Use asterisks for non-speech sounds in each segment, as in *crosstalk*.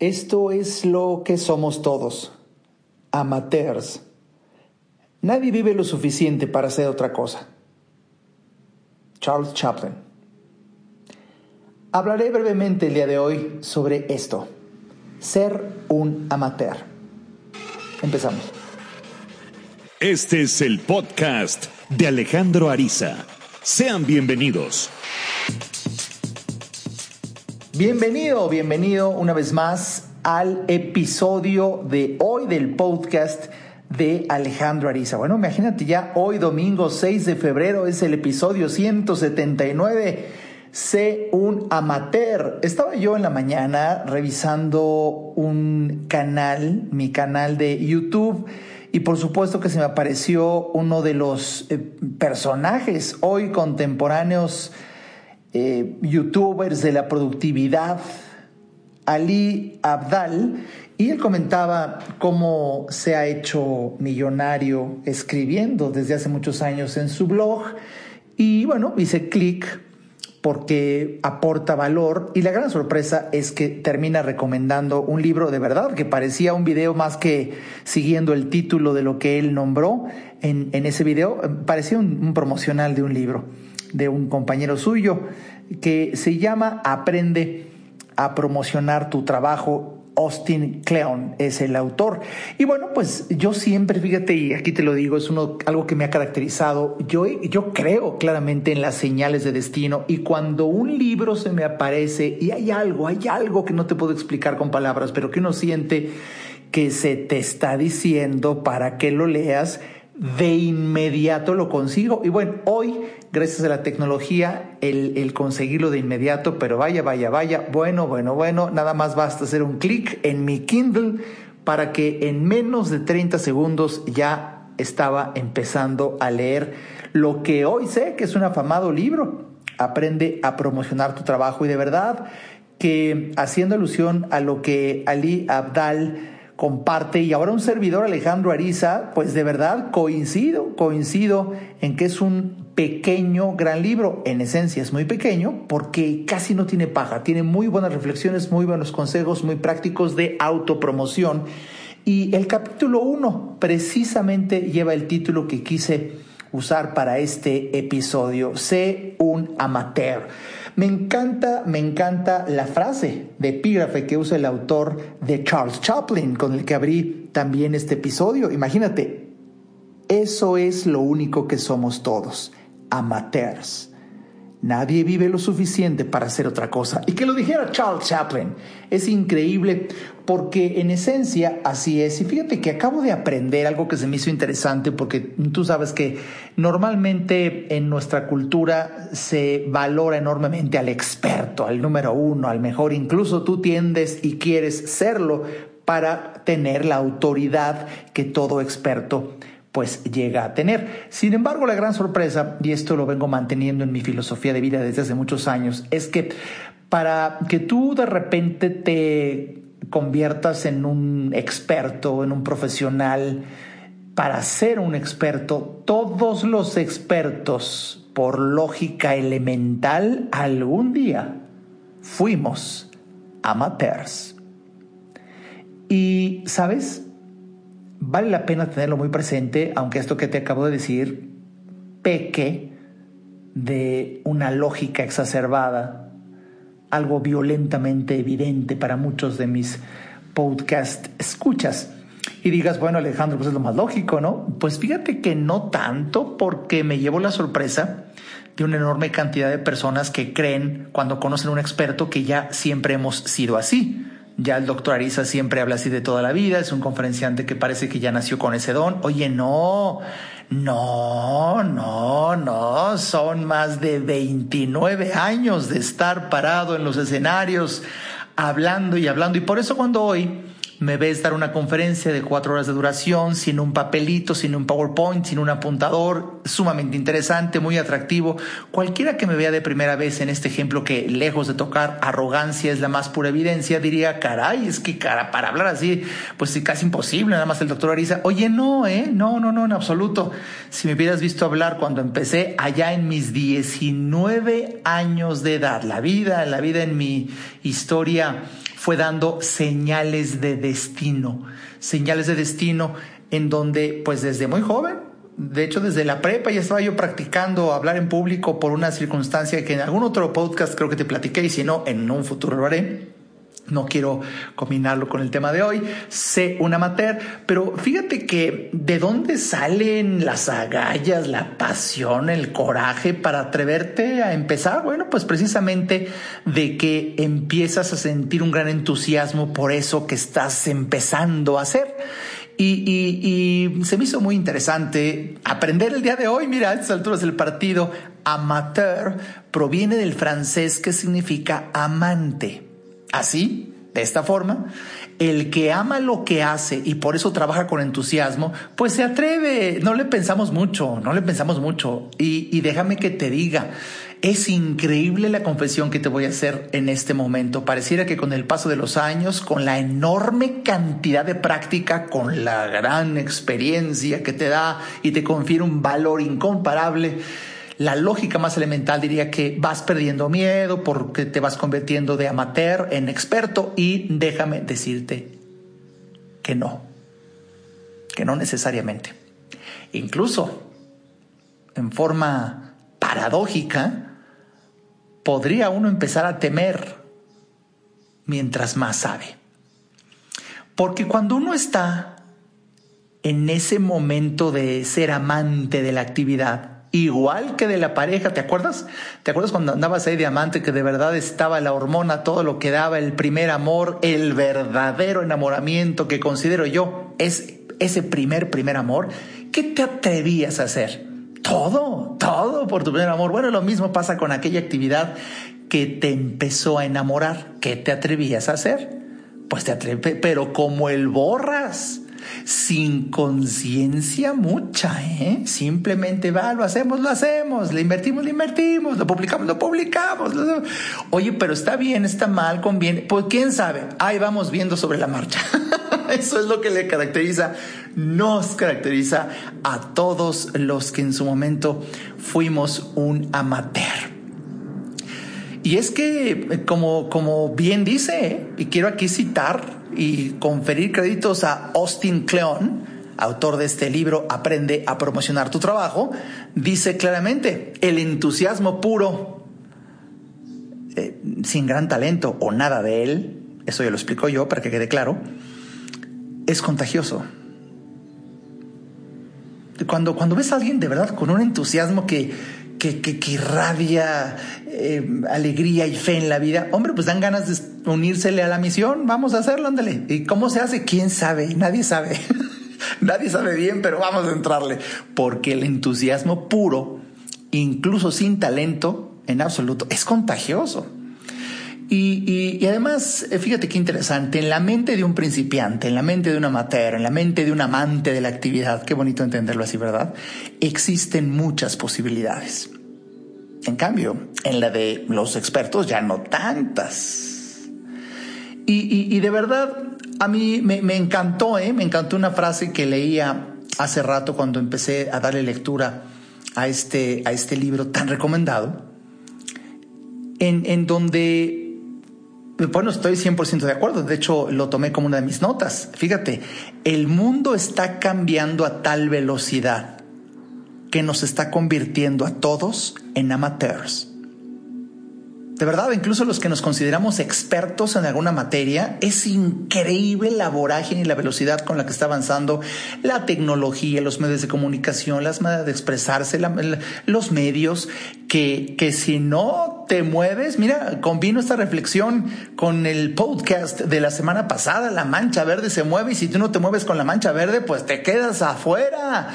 Esto es lo que somos todos, amateurs. Nadie vive lo suficiente para hacer otra cosa. Charles Chaplin. Hablaré brevemente el día de hoy sobre esto, ser un amateur. Empezamos. Este es el podcast de Alejandro Ariza. Sean bienvenidos. Bienvenido, bienvenido una vez más al episodio de hoy del podcast de Alejandro Ariza. Bueno, imagínate ya, hoy domingo 6 de febrero es el episodio 179. Sé un amateur. Estaba yo en la mañana revisando un canal, mi canal de YouTube, y por supuesto que se me apareció uno de los eh, personajes hoy contemporáneos eh, youtubers de la productividad, Ali Abdal, y él comentaba cómo se ha hecho millonario escribiendo desde hace muchos años en su blog. Y bueno, hice clic porque aporta valor y la gran sorpresa es que termina recomendando un libro de verdad que parecía un video más que siguiendo el título de lo que él nombró en, ese video, parecía un promocional de un libro de un compañero suyo que se llama Aprende a promocionar tu trabajo. Austin Kleon es el autor. Y bueno, pues yo siempre, fíjate, y aquí te lo digo, es uno, algo que me ha caracterizado. Yo, yo creo claramente en las señales de destino y cuando un libro se me aparece y hay algo, hay algo que no te puedo explicar con palabras, pero que uno siente que se te está diciendo para que lo leas, de inmediato lo consigo. Y bueno, hoy, gracias a la tecnología, el, conseguirlo de inmediato, pero vaya, vaya, vaya, bueno, bueno, bueno, nada más basta hacer un clic en mi Kindle para que en menos de 30 segundos ya estaba empezando a leer lo que hoy sé que es un afamado libro. Aprende a promocionar tu trabajo y de verdad que haciendo alusión a lo que Ali Abdal comparte. Y ahora un servidor Alejandro Ariza, pues de verdad coincido, coincido en que es un pequeño gran libro, en esencia es muy pequeño porque casi no tiene paja, tiene muy buenas reflexiones, muy buenos consejos, muy prácticos de autopromoción. Y el capítulo 1 precisamente lleva el título que quise usar para este episodio, sé un amateur. Me encanta, me encanta la frase de epígrafe que usa el autor de Charles Chaplin, con el que abrí también este episodio. Imagínate, eso es lo único que somos todos, amateurs. Nadie vive lo suficiente para hacer otra cosa. Y que lo dijera Charles Chaplin. Es increíble porque en esencia así es. Y fíjate que acabo de aprender algo que se me hizo interesante porque tú sabes que normalmente en nuestra cultura se valora enormemente al experto, al número uno, al mejor. Incluso tú tiendes y quieres serlo para tener la autoridad que todo experto pues llega a tener. Sin embargo, la gran sorpresa, y esto lo vengo manteniendo en mi filosofía de vida desde hace muchos años, es que para que tú de repente te conviertas en un experto, en un profesional, para ser un experto, todos los expertos, por lógica elemental, algún día fuimos amateurs. Y, ¿sabes? Vale la pena tenerlo muy presente, aunque esto que te acabo de decir peque de una lógica exacerbada, algo violentamente evidente para muchos de mis podcast escuchas. Y digas, bueno Alejandro, pues es lo más lógico, ¿no? Pues fíjate que no tanto porque me llevo la sorpresa de una enorme cantidad de personas que creen cuando conocen a un experto que ya siempre hemos sido así. Ya el doctor Ariza siempre habla así de toda la vida, es un conferenciante que parece que ya nació con ese don. Oye, no, no, no, no, son más de 29 años de estar parado en los escenarios, hablando y hablando. Y por eso cuando hoy me ves dar una conferencia de cuatro horas de duración, sin un papelito, sin un PowerPoint, sin un apuntador, sumamente interesante, muy atractivo. Cualquiera que me vea de primera vez en este ejemplo que lejos de tocar arrogancia es la más pura evidencia, diría, caray, es que cara, para hablar así, pues es casi imposible, nada más el doctor Ariza, oye, no, eh, no, no, no, en absoluto. Si me hubieras visto hablar cuando empecé allá en mis 19 años de edad, la vida, la vida en mi historia fue dando señales de destino, señales de destino en donde pues desde muy joven, de hecho desde la prepa ya estaba yo practicando hablar en público por una circunstancia que en algún otro podcast creo que te platiqué y si no, en un futuro lo haré no quiero combinarlo con el tema de hoy, sé un amateur, pero fíjate que de dónde salen las agallas, la pasión, el coraje para atreverte a empezar, bueno, pues precisamente de que empiezas a sentir un gran entusiasmo por eso que estás empezando a hacer. Y, y, se me hizo muy interesante aprender el día de hoy. Mira, a estas alturas del partido, amateur proviene del francés que significa amante. Así, de esta forma, el que ama lo que hace y por eso trabaja con entusiasmo, pues se atreve, no le pensamos mucho, no le pensamos mucho. Y, déjame que te diga, es increíble la confesión que te voy a hacer en este momento. Pareciera que con el paso de los años, con la enorme cantidad de práctica, con la gran experiencia que te da y te confiere un valor incomparable, la lógica más elemental diría que vas perdiendo miedo porque te vas convirtiendo de amateur en experto y déjame decirte que no, que no necesariamente. Incluso, en forma paradójica, podría uno empezar a temer mientras más sabe. Porque cuando uno está en ese momento de ser amante de la actividad, igual que de la pareja, ¿te acuerdas? ¿Te acuerdas cuando andabas ahí diamante que de verdad estaba la hormona, todo lo que daba, el primer amor, el verdadero enamoramiento que considero yo es ese primer, primer amor? ¿Qué te atrevías a hacer? Todo, todo por tu primer amor. Bueno, lo mismo pasa con aquella actividad que te empezó a enamorar. ¿Qué te atrevías a hacer? Pues te atreves, pero como el borras sin conciencia mucha, ¿eh? Simplemente va, lo hacemos, lo hacemos, le invertimos, le invertimos, lo publicamos, lo publicamos. Oye, pero está bien, está mal, conviene. Pues quién sabe, ahí vamos viendo sobre la marcha. *laughs* Eso es lo que le caracteriza, nos caracteriza a todos los que en su momento fuimos un amateur. Y es que, como, como bien dice, ¿eh? y quiero aquí citar y conferir créditos a Austin Kleon, autor de este libro Aprende a promocionar tu trabajo, dice claramente, el entusiasmo puro, eh, sin gran talento o nada de él, eso ya lo explico yo para que quede claro, es contagioso. Cuando, cuando ves a alguien de verdad con un entusiasmo que, que, que, irradia eh, alegría y fe en la vida, hombre, pues dan ganas de unírsele a la misión, vamos a hacerlo, ándale. ¿Y cómo se hace? ¿Quién sabe? Nadie sabe. *laughs* Nadie sabe bien, pero vamos a entrarle, porque el entusiasmo puro, incluso sin talento en absoluto, es contagioso. Y, y, además, eh, fíjate qué interesante, en la mente de un principiante, en la mente de un amateur, en la mente de un amante de la actividad, qué bonito entenderlo así, ¿verdad? Existen muchas posibilidades. En cambio, en la de los expertos ya no tantas. Y, de verdad, a mí me, me encantó, ¿eh? me encantó una frase que leía hace rato cuando empecé a darle lectura a este, a este libro tan recomendado, en, en donde bueno, estoy 100% de acuerdo. De hecho, lo tomé como una de mis notas. Fíjate, el mundo está cambiando a tal velocidad que nos está convirtiendo a todos en amateurs. De verdad, incluso los que nos consideramos expertos en alguna materia, es increíble la vorágine y la velocidad con la que está avanzando la tecnología, los medios de comunicación, las maneras de expresarse, los medios, que, que si no te mueves, mira, combino esta reflexión con el podcast de la semana pasada, la mancha verde se mueve y si tú no te mueves con la mancha verde, pues te quedas afuera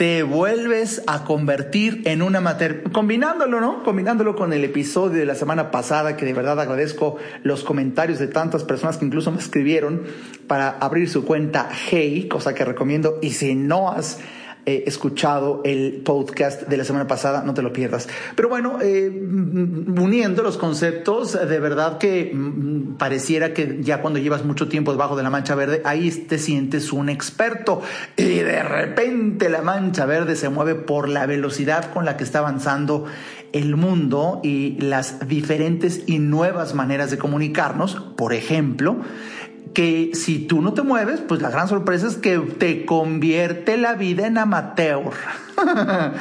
te vuelves a convertir en una materia, combinándolo, ¿no? Combinándolo con el episodio de la semana pasada, que de verdad agradezco los comentarios de tantas personas que incluso me escribieron para abrir su cuenta Hey, cosa que recomiendo, y si no has eh, escuchado el podcast de la semana pasada, no te lo pierdas. Pero bueno, eh, uniendo los conceptos, de verdad que mm, pareciera que ya cuando llevas mucho tiempo debajo de la mancha verde, ahí te sientes un experto y de repente la mancha verde se mueve por la velocidad con la que está avanzando el mundo y las diferentes y nuevas maneras de comunicarnos. Por ejemplo, que si tú no te mueves, pues la gran sorpresa es que te convierte la vida en amateur. *laughs*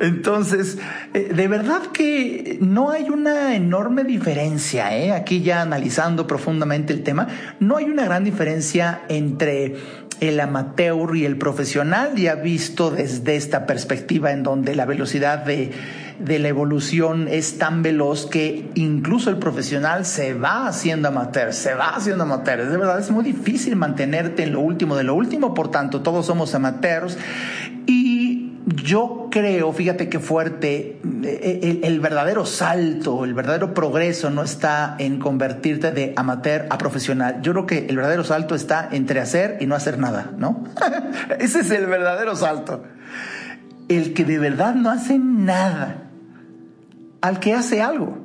Entonces, eh, de verdad que no hay una enorme diferencia, ¿eh? aquí ya analizando profundamente el tema, no hay una gran diferencia entre el amateur y el profesional, ya visto desde esta perspectiva en donde la velocidad de de la evolución es tan veloz que incluso el profesional se va haciendo amateur, se va haciendo amateur. De verdad es muy difícil mantenerte en lo último de lo último, por tanto todos somos amateurs. Y yo creo, fíjate qué fuerte, el, el, verdadero salto, el verdadero progreso no está en convertirte de amateur a profesional. Yo creo que el verdadero salto está entre hacer y no hacer nada, ¿no? *laughs* Ese es el verdadero salto. El que de verdad no hace nada al que hace algo.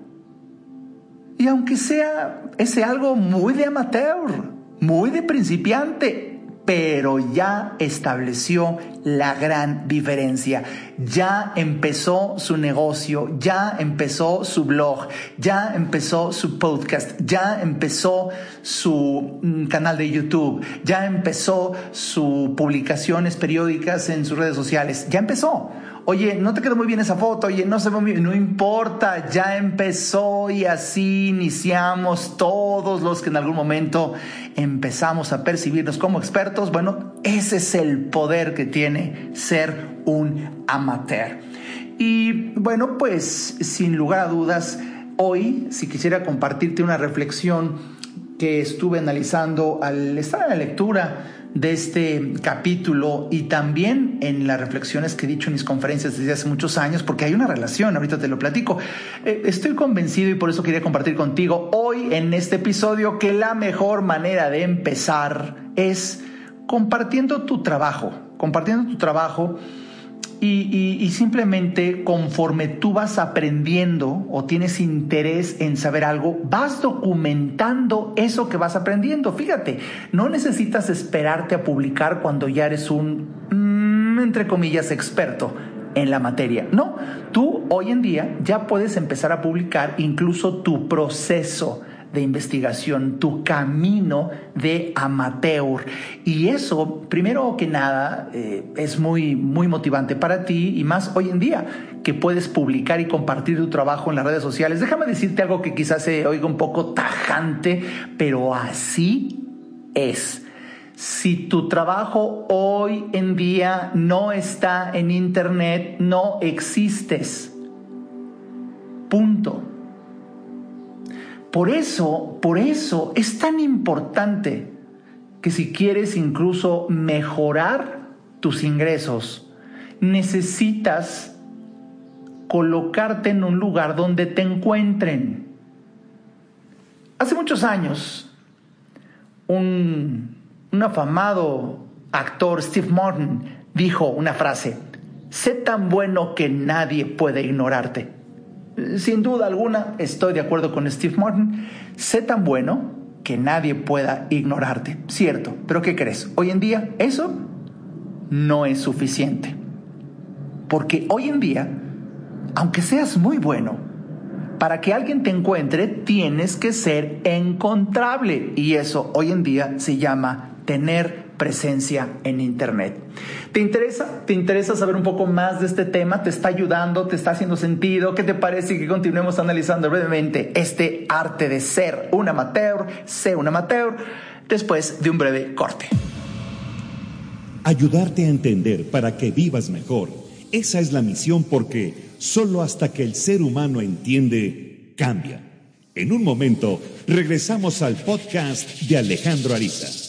Y aunque sea ese algo muy de amateur, muy de principiante, pero ya estableció la gran diferencia. Ya empezó su negocio, ya empezó su blog, ya empezó su podcast, ya empezó su mm, canal de YouTube, ya empezó sus publicaciones periódicas en sus redes sociales, ya empezó. Oye, no te quedó muy bien esa foto, oye, no se ve muy bien, no importa, ya empezó y así iniciamos todos los que en algún momento empezamos a percibirnos como expertos. Bueno, ese es el poder que tiene ser un amateur. Y bueno, pues sin lugar a dudas, hoy, si quisiera compartirte una reflexión que estuve analizando al estar en la lectura, de este capítulo y también en las reflexiones que he dicho en mis conferencias desde hace muchos años, porque hay una relación, ahorita te lo platico. Eh, estoy convencido y por eso quería compartir contigo hoy en este episodio que la mejor manera de empezar es compartiendo tu trabajo, compartiendo tu trabajo y, simplemente conforme tú vas aprendiendo o tienes interés en saber algo, vas documentando eso que vas aprendiendo. Fíjate, no necesitas esperarte a publicar cuando ya eres un, mm, entre comillas, experto en la materia. No, tú hoy en día ya puedes empezar a publicar incluso tu proceso de investigación, tu camino de amateur. Y eso, primero que nada, eh, es muy, muy motivante para ti y más hoy en día que puedes publicar y compartir tu trabajo en las redes sociales. Déjame decirte algo que quizás se oiga un poco tajante, pero así es. Si tu trabajo hoy en día no está en Internet, no existes. Punto. Por eso, por eso es tan importante que si quieres incluso mejorar tus ingresos, necesitas colocarte en un lugar donde te encuentren. Hace muchos años, un, un afamado actor, Steve Martin, dijo una frase, sé tan bueno que nadie puede ignorarte. Sin duda alguna, estoy de acuerdo con Steve Martin. Sé tan bueno que nadie pueda ignorarte. Cierto, pero ¿qué crees? Hoy en día eso no es suficiente. Porque hoy en día, aunque seas muy bueno, para que alguien te encuentre tienes que ser encontrable. Y eso hoy en día se llama tener presencia en Internet. ¿Te interesa? ¿Te interesa saber un poco más de este tema? ¿Te está ayudando? ¿Te está haciendo sentido? ¿Qué te parece que continuemos analizando brevemente este arte de ser un amateur, ser un amateur, después de un breve corte? Ayudarte a entender para que vivas mejor. Esa es la misión porque solo hasta que el ser humano entiende, cambia. En un momento, regresamos al podcast de Alejandro Ariza.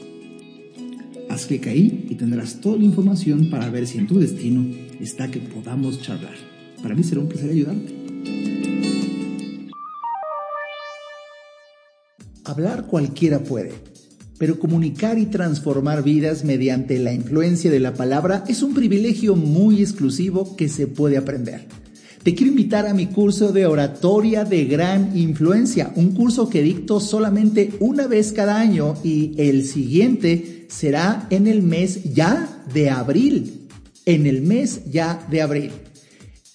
Haz clic ahí y tendrás toda la información para ver si en tu destino está que podamos charlar. Para mí será un placer ayudarte. Hablar cualquiera puede, pero comunicar y transformar vidas mediante la influencia de la palabra es un privilegio muy exclusivo que se puede aprender. Te quiero invitar a mi curso de oratoria de gran influencia, un curso que dicto solamente una vez cada año y el siguiente será en el mes ya de abril, en el mes ya de abril.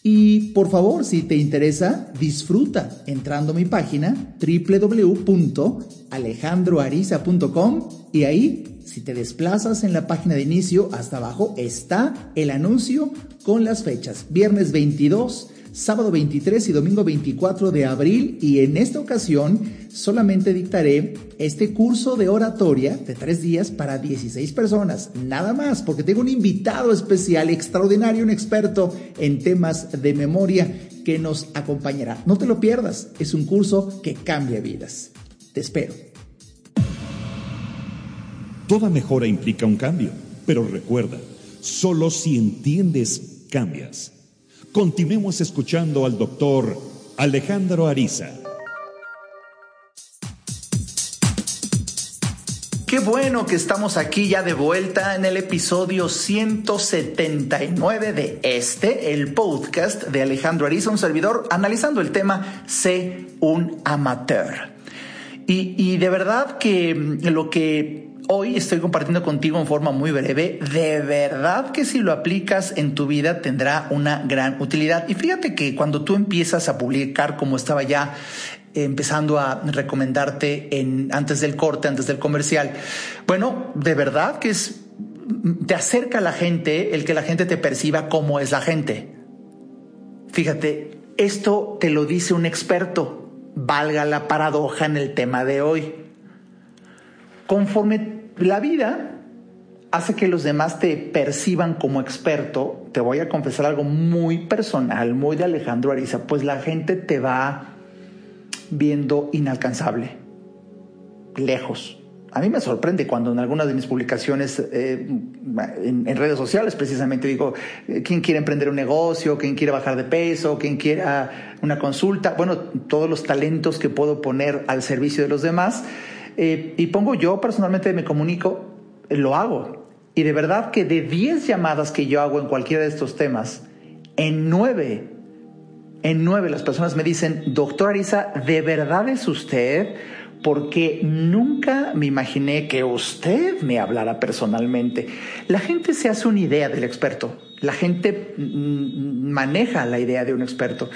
Y por favor, si te interesa, disfruta entrando a mi página www.alejandroariza.com y ahí, si te desplazas en la página de inicio hasta abajo, está el anuncio con las fechas. Viernes 22, sábado 23 y domingo 24 de abril y en esta ocasión solamente dictaré este curso de oratoria de tres días para 16 personas, nada más, porque tengo un invitado especial, extraordinario, un experto en temas de memoria que nos acompañará. No te lo pierdas, es un curso que cambia vidas. Te espero. Toda mejora implica un cambio, pero recuerda, solo si entiendes, cambias. Continuemos escuchando al doctor Alejandro Ariza. Qué bueno que estamos aquí ya de vuelta en el episodio 179 de este, el podcast de Alejandro Ariza, un servidor, analizando el tema Sé un amateur. Y, y de verdad que lo que hoy estoy compartiendo contigo en forma muy breve. De verdad que si lo aplicas en tu vida tendrá una gran utilidad. Y fíjate que cuando tú empiezas a publicar, como estaba ya empezando a recomendarte en, antes del corte, antes del comercial, bueno, de verdad que es, te acerca a la gente el que la gente te perciba como es la gente. Fíjate, esto te lo dice un experto, valga la paradoja en el tema de hoy. Conforme la vida hace que los demás te perciban como experto, te voy a confesar algo muy personal, muy de Alejandro Ariza, pues la gente te va viendo inalcanzable, lejos. A mí me sorprende cuando en algunas de mis publicaciones eh, en, en, redes sociales precisamente digo, eh, ¿quién quiere emprender un negocio? ¿Quién quiere bajar de peso? ¿Quién quiere una consulta? Bueno, todos los talentos que puedo poner al servicio de los demás. Eh, y pongo yo personalmente me comunico, lo hago. Y de verdad que de 10 llamadas que yo hago en cualquiera de estos temas, en 9, en 9 las personas me dicen, doctor Arisa, ¿de verdad es usted? Porque nunca me imaginé que usted me hablara personalmente. La gente se hace una idea del experto. La gente mm, maneja la idea de un experto.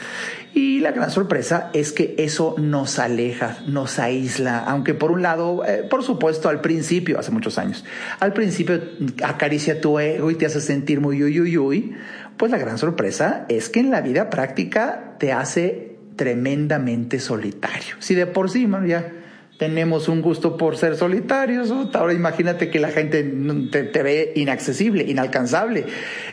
Y la gran sorpresa es que eso nos aleja, nos aísla, aunque por un lado, eh, por supuesto, al principio, hace muchos años, al principio acaricia tu ego y te hace sentir muy uy, uy, uy, pues la gran sorpresa es que en la vida práctica te hace tremendamente solitario. Si de por sí, ya tenemos un gusto por ser solitarios. Ahora imagínate que la gente te, ve inaccesible, inalcanzable.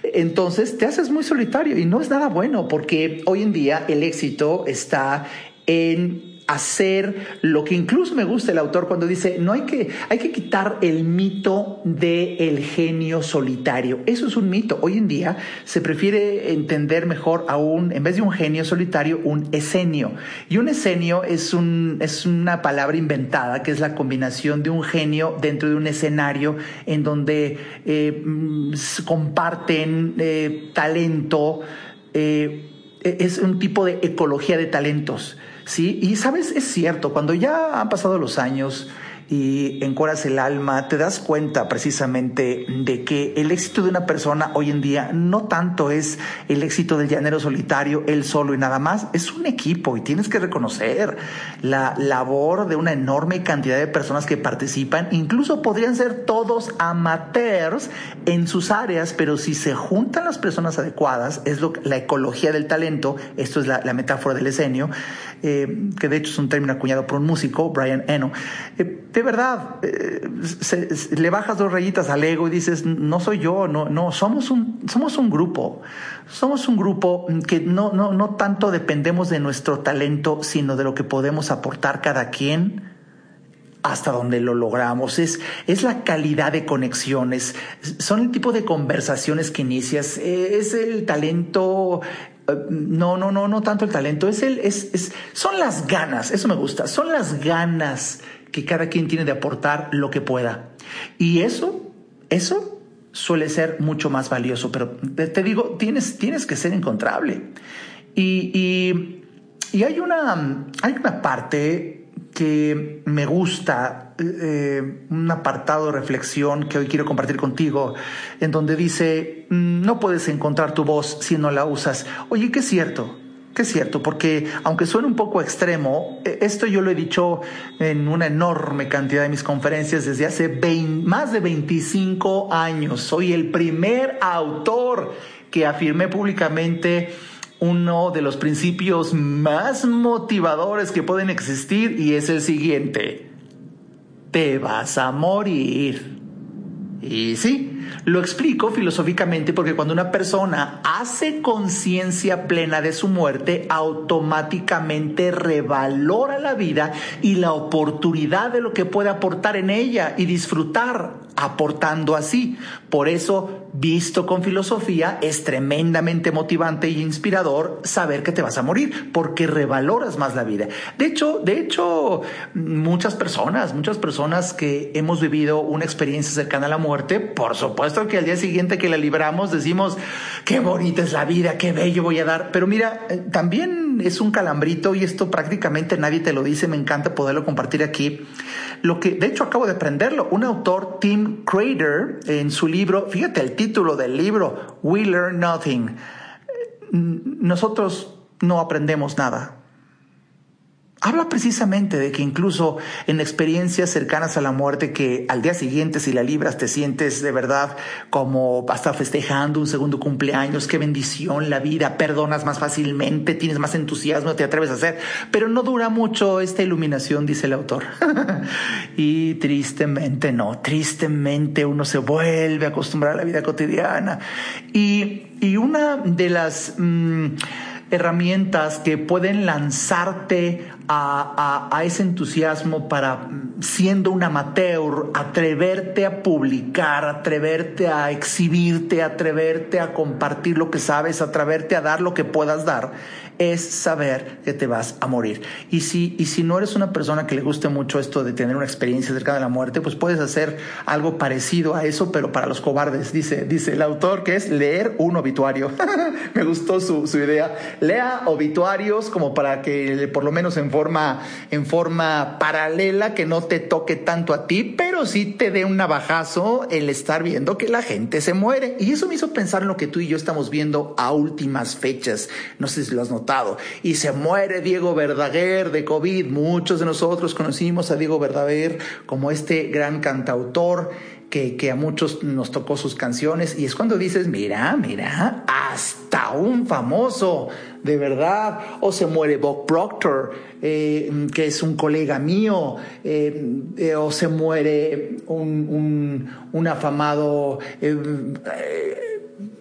Entonces te haces muy solitario y no es nada bueno porque hoy en día el éxito está en hacer lo que incluso me gusta el autor cuando dice, no hay que, hay que quitar el mito del el genio solitario. Eso es un mito. Hoy en día se prefiere entender mejor aún, en vez de un genio solitario, un esenio. Y un esenio es, un, es una palabra inventada que es la combinación de un genio dentro de un escenario en donde eh, mm, comparten eh, talento. Eh, es un tipo de ecología de talentos. Sí, y sabes, es cierto, cuando ya han pasado los años, y encueras el alma, te das cuenta precisamente de que el éxito de una persona hoy en día no tanto es el éxito del llanero solitario, él solo y nada más, es un equipo y tienes que reconocer la labor de una enorme cantidad de personas que participan, incluso podrían ser todos amateurs en sus áreas, pero si se juntan las personas adecuadas, es lo, la ecología del talento, esto es la, la metáfora del esenio, eh, que de hecho es un término acuñado por un músico, Brian Eno. Eh, de verdad, eh, le bajas dos rayitas al ego y dices, no soy yo, no, no, somos un, somos un grupo. Somos un grupo que no, no, no tanto dependemos de nuestro talento, sino de lo que podemos aportar cada quien hasta donde lo logramos, es, es la calidad de conexiones, son el tipo de conversaciones que inicias, es el talento no, no, no, no tanto el talento, es el, es, es, son las ganas, eso me gusta, son las ganas que cada quien tiene de aportar lo que pueda. Y eso, eso suele ser mucho más valioso, pero te, digo, tienes, tienes que ser encontrable. Y, y, y hay, una, hay una parte que me gusta, eh, un apartado de reflexión que hoy quiero compartir contigo, en donde dice, mm, no puedes encontrar tu voz si no la usas. Oye, qué es cierto, qué es cierto, porque aunque suene un poco extremo, e, esto yo lo he dicho en una enorme cantidad de mis conferencias desde hace más de 25 años. Soy el primer autor que afirmé públicamente uno de los principios más motivadores que pueden existir y es el siguiente. Te vas a morir. Y sí, lo explico filosóficamente porque cuando una persona hace conciencia plena de su muerte, automáticamente revalora la vida y la oportunidad de lo que puede aportar en ella y disfrutar aportando así. Por eso, visto con filosofía, es tremendamente motivante y inspirador saber que te vas a morir, porque revaloras más la vida. De hecho, de hecho, muchas personas, muchas personas que hemos vivido una experiencia cercana a la muerte, por supuesto que al día siguiente que la libramos decimos, qué bonita es la vida, qué bello voy a dar. Pero mira, eh, es un calambrito y esto prácticamente nadie te lo dice, me encanta poderlo compartir aquí. Lo que, de hecho, acabo de aprenderlo. Un autor, Tim Crater, en su libro, fíjate el título del libro, We Learn Nothing. Nosotros no aprendemos nada. Habla precisamente de que incluso en experiencias cercanas a la muerte que al día siguiente si la libras te sientes de verdad como hasta festejando un segundo cumpleaños, qué bendición la vida, perdonas más fácilmente, tienes más entusiasmo, te atreves a hacer, pero no dura mucho esta iluminación, dice el autor. *laughs* y tristemente no, tristemente uno se vuelve a acostumbrar a la vida cotidiana. Y, y una de las... Mm, herramientas que pueden lanzarte a, a, ese entusiasmo para, siendo un amateur, atreverte a publicar, atreverte a exhibirte, atreverte a compartir lo que sabes, atreverte a dar lo que puedas dar es saber que te vas a morir. Y si, y si no eres una persona que le guste mucho esto de tener una experiencia cerca de la muerte, pues puedes hacer algo parecido a eso, pero para los cobardes, dice, dice el autor, que es leer un obituario. *laughs* Me gustó su, su, idea. Lea obituarios como para que por lo menos en forma, en forma paralela, que no te toque tanto a ti, pero sí te dé un navajazo el estar viendo que la gente se muere. Y eso me hizo pensar en lo que tú y yo estamos viendo a últimas fechas. No sé si lo has notado y se muere Diego Verdaguer de COVID. Muchos de nosotros conocimos a Diego Verdaguer como este gran cantautor que, a muchos nos tocó sus canciones y es cuando dices, mira, mira, hasta un famoso, de verdad, o se muere Bob Proctor, eh, que es un colega mío, eh, eh, o se muere un, un, un afamado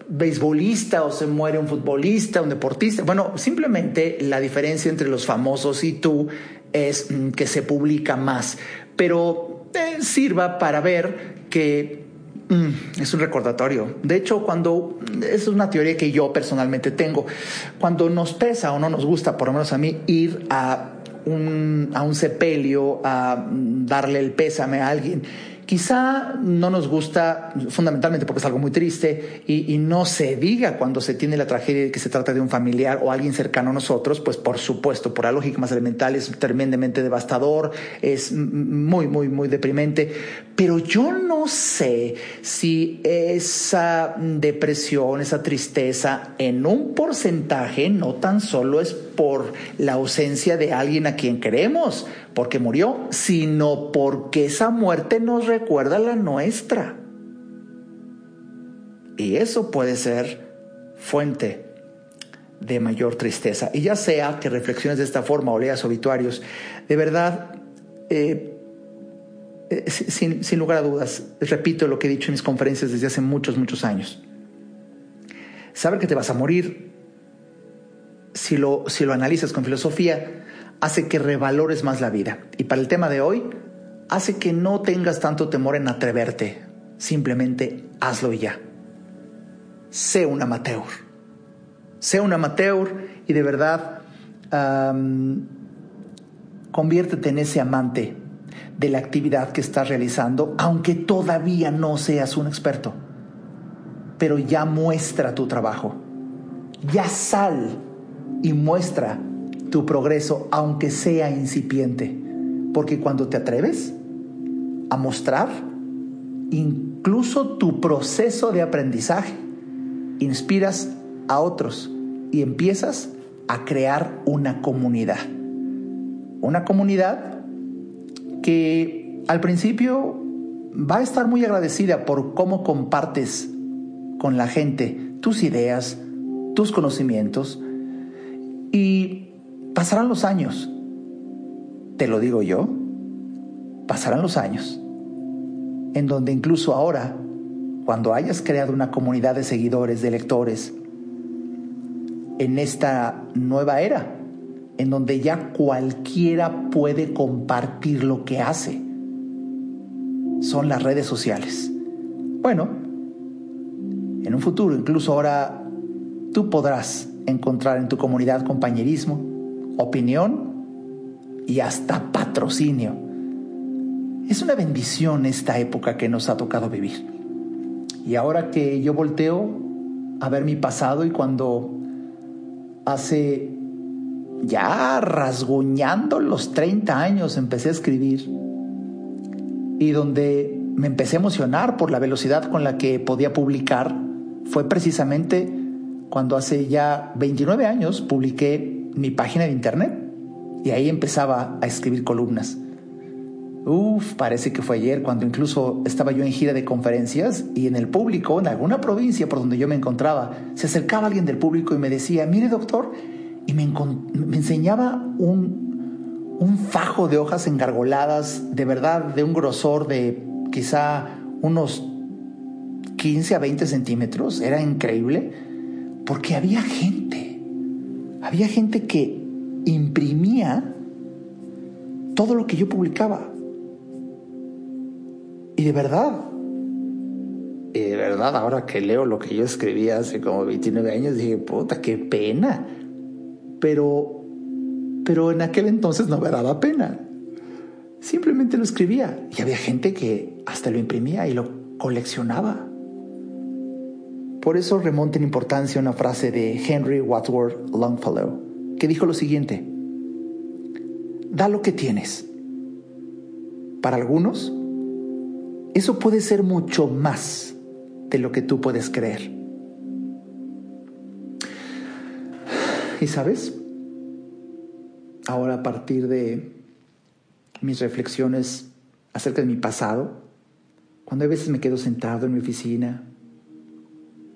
beisbolista o se muere un futbolista, un deportista. Bueno, simplemente la diferencia entre los famosos y tú es mm, que se publica más, pero sirva para ver que mm, es un recordatorio. De hecho, cuando, es una teoría que yo personalmente tengo, cuando nos pesa o no nos gusta, por lo menos a mí, ir a un, a un sepelio, a darle el pésame a alguien, Quizá no nos gusta fundamentalmente porque es algo muy triste y, no se diga cuando se tiene la tragedia de que se trata de un familiar o alguien cercano a nosotros, pues por supuesto, por la lógica más elemental es tremendamente devastador, es muy, muy, muy deprimente, pero yo no sé si esa depresión, esa tristeza en un porcentaje no tan solo es por la ausencia de alguien a quien queremos, porque murió, sino porque esa muerte nos recuerda la nuestra. Y eso puede ser fuente de mayor tristeza. Y ya sea que reflexiones de esta forma o leas obituarios, de verdad, eh, eh, sin, sin lugar a dudas, repito lo que he dicho en mis conferencias desde hace muchos, muchos años. Saber que te vas a morir, si lo, si lo analizas con filosofía, hace que revalores más la vida. Y para el tema de hoy, hace que no tengas tanto temor en atreverte. Simplemente hazlo y ya. Sé un amateur. Sé un amateur y de verdad conviértete en ese amante de la actividad que estás realizando, aunque todavía no seas un experto. Pero ya muestra tu trabajo. Ya sal y muestra tu progreso, aunque sea incipiente. Porque cuando te atreves a mostrar incluso tu proceso de aprendizaje, inspiras a otros y empiezas a crear una comunidad. Una comunidad que al principio va a estar muy agradecida por cómo compartes con la gente tus ideas, tus conocimientos y pasarán los años. Te lo digo yo, pasarán los años en donde incluso ahora, cuando hayas creado una comunidad de seguidores, de lectores, en esta nueva era, en donde ya cualquiera puede compartir lo que hace, son las redes sociales. Bueno, en un futuro, incluso ahora, tú podrás encontrar en tu comunidad compañerismo, opinión y hasta patrocinio. Es una bendición esta época que nos ha tocado vivir. Y ahora que yo volteo a ver mi pasado y cuando hace ya rasguñando los 30 años empecé a escribir y donde me empecé a emocionar por la velocidad con la que podía publicar fue precisamente cuando hace ya 29 años publiqué mi página de internet y ahí empezaba a escribir columnas. Uf, parece que fue ayer cuando incluso estaba yo en gira de conferencias y en el público, en alguna provincia por donde yo me encontraba, se acercaba alguien del público y me decía, mire doctor, y me, enseñaba un, un fajo de hojas engargoladas, de verdad, de un grosor de quizá unos 15 a 20 centímetros, era increíble, porque había gente, había gente que imprimía todo lo que yo publicaba. Y de verdad, y de verdad, ahora que leo lo que yo escribía hace como 29 años, dije, puta, qué pena. Pero, pero en aquel entonces no me daba pena. Simplemente lo escribía. Y había gente que hasta lo imprimía y lo coleccionaba. Por eso remonta en importancia una frase de Henry Wadsworth Longfellow, que dijo lo siguiente, da lo que tienes. Para algunos, eso puede ser mucho más de lo que tú puedes creer. Y sabes, ahora a partir de mis reflexiones acerca de mi pasado, cuando a veces me quedo sentado en mi oficina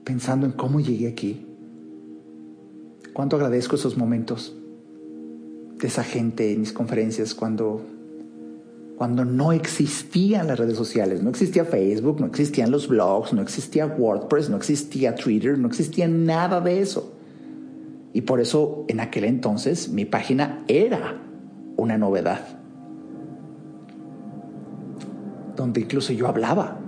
pensando en cómo llegué aquí, cuánto agradezco esos momentos de esa gente en mis conferencias cuando cuando no existían las redes sociales, no existía Facebook, no existían los blogs, no existía WordPress, no existía Twitter, no existía nada de eso. Y por eso en aquel entonces mi página era una novedad, donde incluso yo hablaba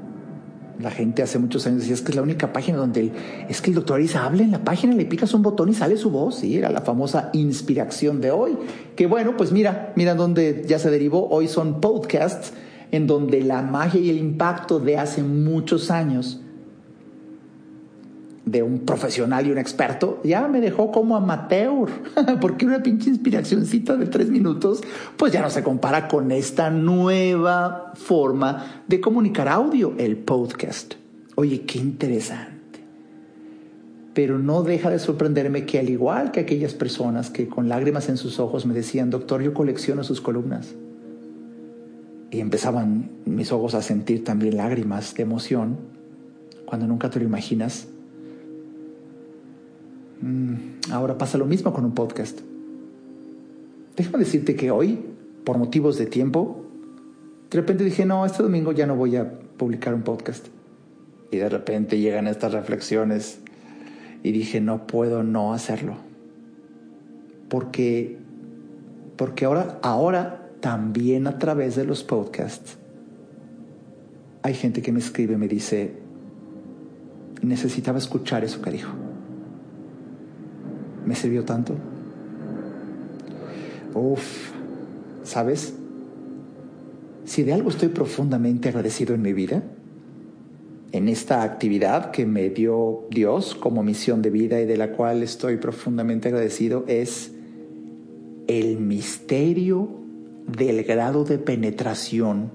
la gente hace muchos años decía, es que es la única página donde es que el doctor Arisa habla en la página, le picas un botón y sale su voz. Sí, era la famosa inspiración de hoy. Que bueno, pues mira, mira dónde ya se derivó. Hoy son podcasts en donde la magia y el impacto de hace muchos años de un profesional y un experto, ya me dejó como amateur, *laughs* porque una pinche inspiracióncita de tres minutos, pues ya no se compara con esta nueva forma de comunicar audio, el podcast. Oye, qué interesante. Pero no deja de sorprenderme que al igual que aquellas personas que con lágrimas en sus ojos me decían, doctor, yo colecciono sus columnas. Y empezaban mis ojos a sentir también lágrimas de emoción, cuando nunca te lo imaginas ahora pasa lo mismo con un podcast. Déjame decirte que hoy, por motivos de tiempo, de repente dije, no, este domingo ya no voy a publicar un podcast. Y de repente llegan estas reflexiones y dije, no puedo no hacerlo. Porque, porque ahora, ahora también a través de los podcasts hay gente que me escribe y me dice, necesitaba escuchar eso que dijo. Me sirvió tanto. Uf, ¿sabes? Si de algo estoy profundamente agradecido en mi vida, en esta actividad que me dio Dios como misión de vida y de la cual estoy profundamente agradecido, es el misterio del grado de penetración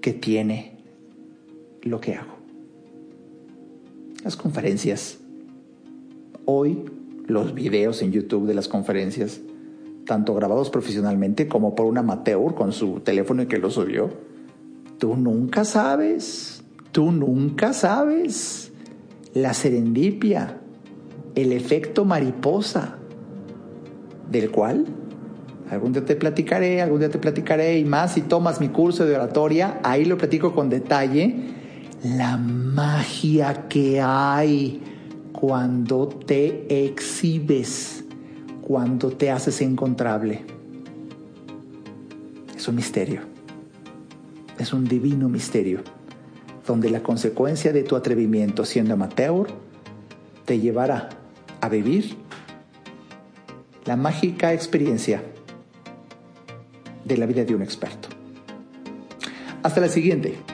que tiene lo que hago. Las conferencias. Hoy los videos en YouTube de las conferencias, tanto grabados profesionalmente como por un amateur con su teléfono y que lo subió. Tú nunca sabes, tú nunca sabes la serendipia, el efecto mariposa, del cual algún día te platicaré, algún día te platicaré y más si tomas mi curso de oratoria, ahí lo platico con detalle, la magia que hay cuando te exhibes, cuando te haces encontrable. Es un misterio, es un divino misterio, donde la consecuencia de tu atrevimiento siendo amateur te llevará a vivir la mágica experiencia de la vida de un experto. Hasta la siguiente.